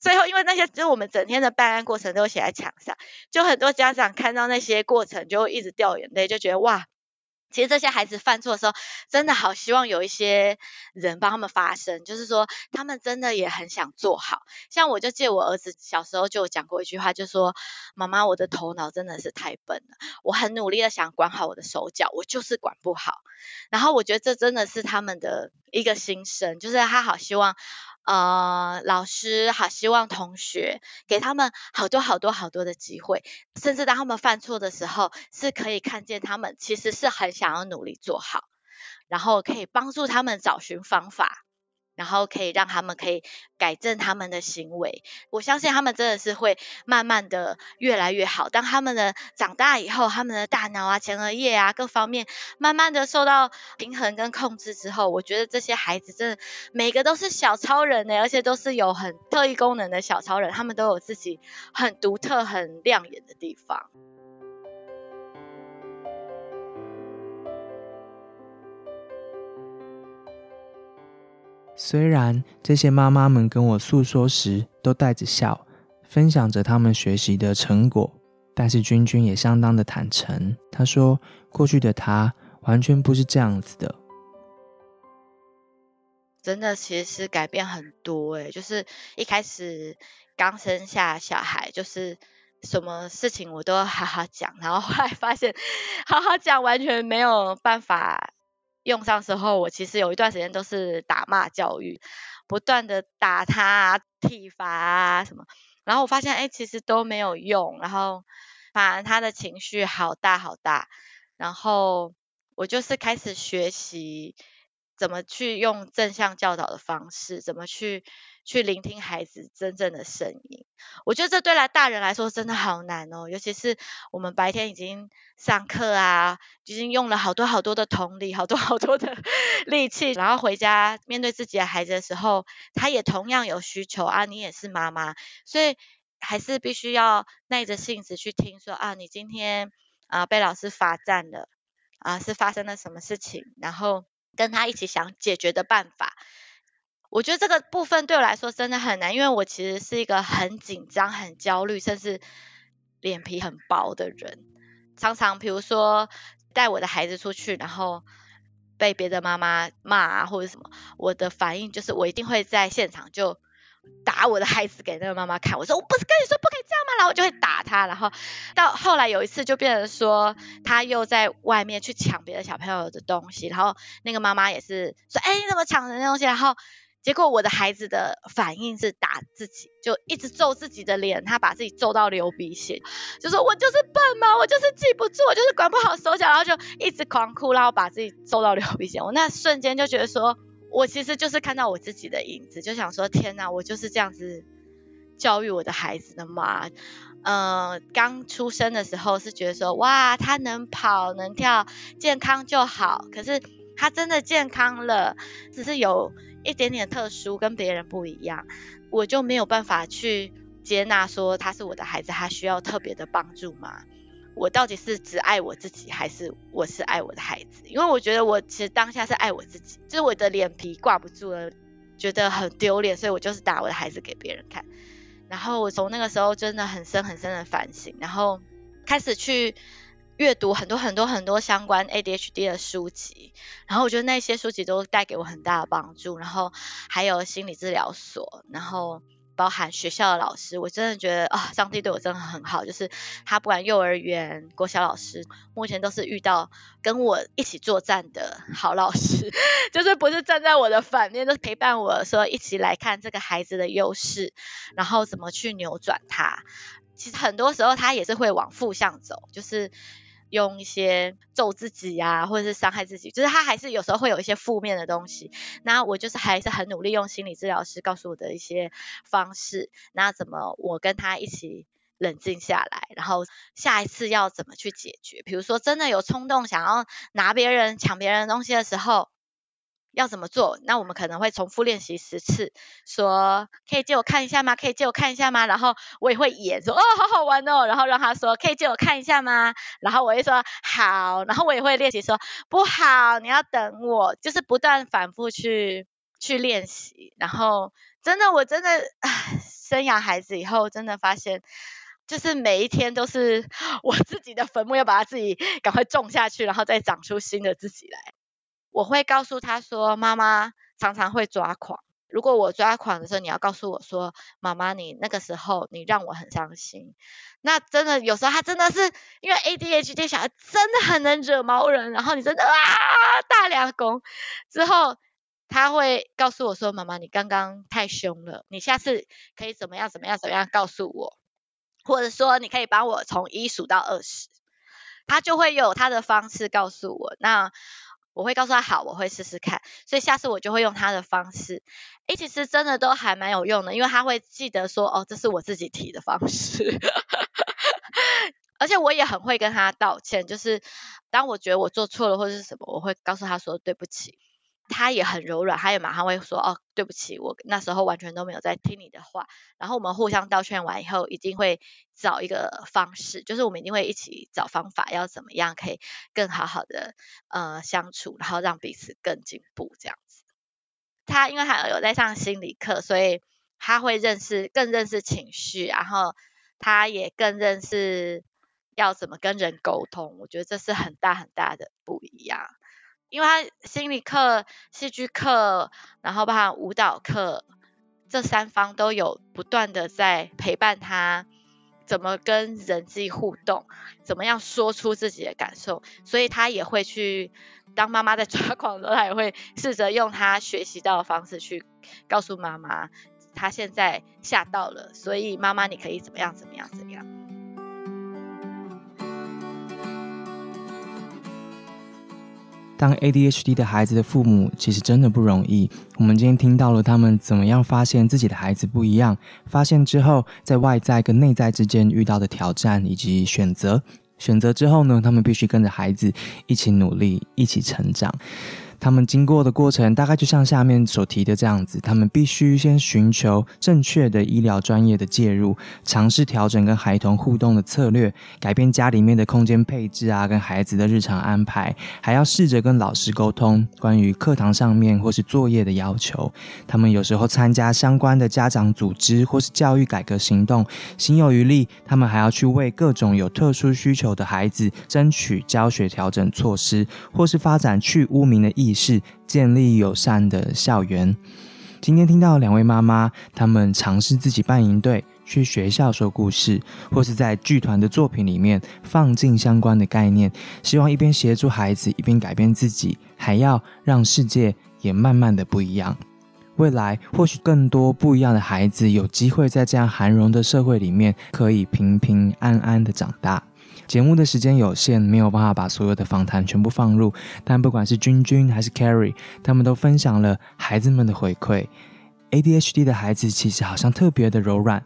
最后因为那些就是我们整天的办案过程都写在墙上，就很多家长看到那些过程就会一直掉眼泪，就觉得哇。其实这些孩子犯错的时候，真的好希望有一些人帮他们发声，就是说他们真的也很想做好。像我就借我儿子小时候就有讲过一句话，就说：“妈妈，我的头脑真的是太笨了，我很努力的想管好我的手脚，我就是管不好。”然后我觉得这真的是他们的一个心声，就是他好希望。呃，老师好，希望同学给他们好多好多好多的机会，甚至当他们犯错的时候，是可以看见他们其实是很想要努力做好，然后可以帮助他们找寻方法。然后可以让他们可以改正他们的行为，我相信他们真的是会慢慢的越来越好。当他们的长大以后，他们的大脑啊、前额叶啊各方面慢慢的受到平衡跟控制之后，我觉得这些孩子真的每个都是小超人呢，而且都是有很特异功能的小超人，他们都有自己很独特、很亮眼的地方。虽然这些妈妈们跟我诉说时都带着笑，分享着他们学习的成果，但是君君也相当的坦诚。他说，过去的他完全不是这样子的，真的其实改变很多诶，就是一开始刚生下小孩，就是什么事情我都好好讲，然后后来发现好好讲完全没有办法。用上时候，我其实有一段时间都是打骂教育，不断的打他啊、体罚啊什么，然后我发现哎，其实都没有用，然后反而他的情绪好大好大，然后我就是开始学习怎么去用正向教导的方式，怎么去。去聆听孩子真正的声音，我觉得这对来大人来说真的好难哦。尤其是我们白天已经上课啊，已经用了好多好多的同理，好多好多的 力气，然后回家面对自己的孩子的时候，他也同样有需求啊。你也是妈妈，所以还是必须要耐着性子去听说啊，你今天啊被老师罚站了啊，是发生了什么事情，然后跟他一起想解决的办法。我觉得这个部分对我来说真的很难，因为我其实是一个很紧张、很焦虑，甚至脸皮很薄的人。常常比如说带我的孩子出去，然后被别的妈妈骂啊，或者什么，我的反应就是我一定会在现场就打我的孩子给那个妈妈看。我说我不是跟你说不可以这样吗？然后我就会打他。然后到后来有一次就变成说他又在外面去抢别的小朋友的东西，然后那个妈妈也是说，哎，你怎么抢人家东西？然后结果我的孩子的反应是打自己，就一直揍自己的脸，他把自己揍到流鼻血，就说我就是笨嘛，我就是记不住，我就是管不好手脚，然后就一直狂哭，然后把自己揍到流鼻血。我那瞬间就觉得说，我其实就是看到我自己的影子，就想说天哪，我就是这样子教育我的孩子的嘛。嗯，刚出生的时候是觉得说哇，他能跑能跳，健康就好。可是他真的健康了，只是有。一点点特殊，跟别人不一样，我就没有办法去接纳说他是我的孩子，他需要特别的帮助吗？我到底是只爱我自己，还是我是爱我的孩子？因为我觉得我其实当下是爱我自己，就是我的脸皮挂不住了，觉得很丢脸，所以我就是打我的孩子给别人看。然后我从那个时候真的很深很深的反省，然后开始去。阅读很多很多很多相关 ADHD 的书籍，然后我觉得那些书籍都带给我很大的帮助。然后还有心理治疗所，然后包含学校的老师，我真的觉得啊，上帝对我真的很好，就是他不管幼儿园、国小老师，目前都是遇到跟我一起作战的好老师，就是不是站在我的反面，都陪伴我说一起来看这个孩子的优势，然后怎么去扭转他。其实很多时候他也是会往负向走，就是。用一些咒自己啊，或者是伤害自己，就是他还是有时候会有一些负面的东西。那我就是还是很努力用心理治疗师告诉我的一些方式，那怎么我跟他一起冷静下来，然后下一次要怎么去解决？比如说真的有冲动想要拿别人抢别人东西的时候。要怎么做？那我们可能会重复练习十次，说可以借我看一下吗？可以借我看一下吗？然后我也会演说哦，好好玩哦，然后让他说可以借我看一下吗？然后我会说好，然后我也会练习说不好，你要等我，就是不断反复去去练习。然后真的，我真的生养孩子以后，真的发现，就是每一天都是 我自己的坟墓，要把它自己赶快种下去，然后再长出新的自己来。我会告诉他说：“妈妈常常会抓狂。如果我抓狂的时候，你要告诉我说，妈妈，你那个时候你让我很伤心。那真的有时候他真的是因为 ADHD 小孩真的很能惹毛人，然后你真的啊大两公之后，他会告诉我说，妈妈，你刚刚太凶了，你下次可以怎么样怎么样怎么样告诉我，或者说你可以帮我从一数到二十，他就会有他的方式告诉我。那。”我会告诉他好，我会试试看，所以下次我就会用他的方式。诶，其实真的都还蛮有用的，因为他会记得说，哦，这是我自己提的方式。而且我也很会跟他道歉，就是当我觉得我做错了或者是什么，我会告诉他说对不起。他也很柔软，他也马上会说哦，对不起，我那时候完全都没有在听你的话。然后我们互相道歉完以后，一定会找一个方式，就是我们一定会一起找方法，要怎么样可以更好好的呃相处，然后让彼此更进步这样子。他因为他有在上心理课，所以他会认识更认识情绪，然后他也更认识要怎么跟人沟通。我觉得这是很大很大的不一样。因为他心理课、戏剧课，然后包含舞蹈课，这三方都有不断的在陪伴他，怎么跟人际互动，怎么样说出自己的感受，所以他也会去当妈妈在抓狂的时候，他也会试着用他学习到的方式去告诉妈妈，他现在吓到了，所以妈妈你可以怎么样怎么样怎么样。当 ADHD 的孩子的父母，其实真的不容易。我们今天听到了他们怎么样发现自己的孩子不一样，发现之后在外在跟内在之间遇到的挑战以及选择，选择之后呢，他们必须跟着孩子一起努力，一起成长。他们经过的过程大概就像下面所提的这样子，他们必须先寻求正确的医疗专业的介入，尝试调整跟孩童互动的策略，改变家里面的空间配置啊，跟孩子的日常安排，还要试着跟老师沟通关于课堂上面或是作业的要求。他们有时候参加相关的家长组织或是教育改革行动，心有余力，他们还要去为各种有特殊需求的孩子争取教学调整措施，或是发展去污名的意。是建立友善的校园。今天听到两位妈妈，他们尝试自己办营队，去学校说故事，或是在剧团的作品里面放进相关的概念，希望一边协助孩子，一边改变自己，还要让世界也慢慢的不一样。未来或许更多不一样的孩子有机会在这样繁荣的社会里面，可以平平安安的长大。节目的时间有限，没有办法把所有的访谈全部放入，但不管是君君还是 Carrie，他们都分享了孩子们的回馈。ADHD 的孩子其实好像特别的柔软，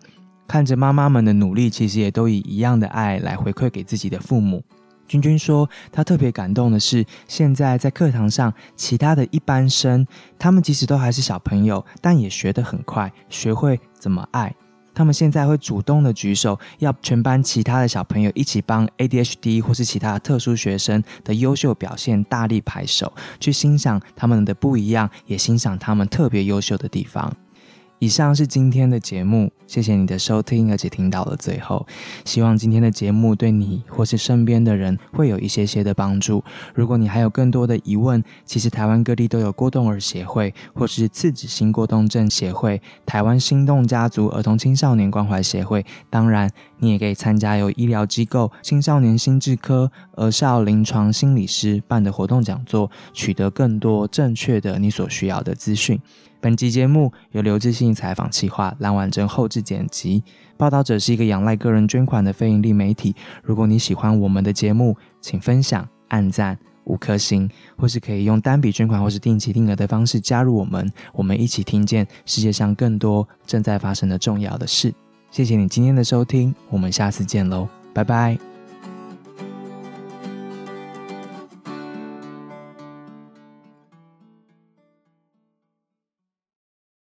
看着妈妈们的努力，其实也都以一样的爱来回馈给自己的父母。君君说，他特别感动的是，现在在课堂上，其他的一般生，他们即使都还是小朋友，但也学得很快，学会怎么爱。他们现在会主动的举手，要全班其他的小朋友一起帮 ADHD 或是其他特殊学生的优秀表现大力拍手，去欣赏他们的不一样，也欣赏他们特别优秀的地方。以上是今天的节目，谢谢你的收听，而且听到了最后。希望今天的节目对你或是身边的人会有一些些的帮助。如果你还有更多的疑问，其实台湾各地都有郭动儿协会，或是次子心过动症协会、台湾心动家族儿童青少年关怀协会。当然，你也可以参加由医疗机构青少年心智科、儿少临床心理师办的活动讲座，取得更多正确的你所需要的资讯。本集节目由刘志信采访企划，蓝婉珍后置剪辑。报道者是一个仰赖个人捐款的非营利媒体。如果你喜欢我们的节目，请分享、按赞、五颗星，或是可以用单笔捐款或是定期定额的方式加入我们。我们一起听见世界上更多正在发生的重要的事。谢谢你今天的收听，我们下次见喽，拜拜。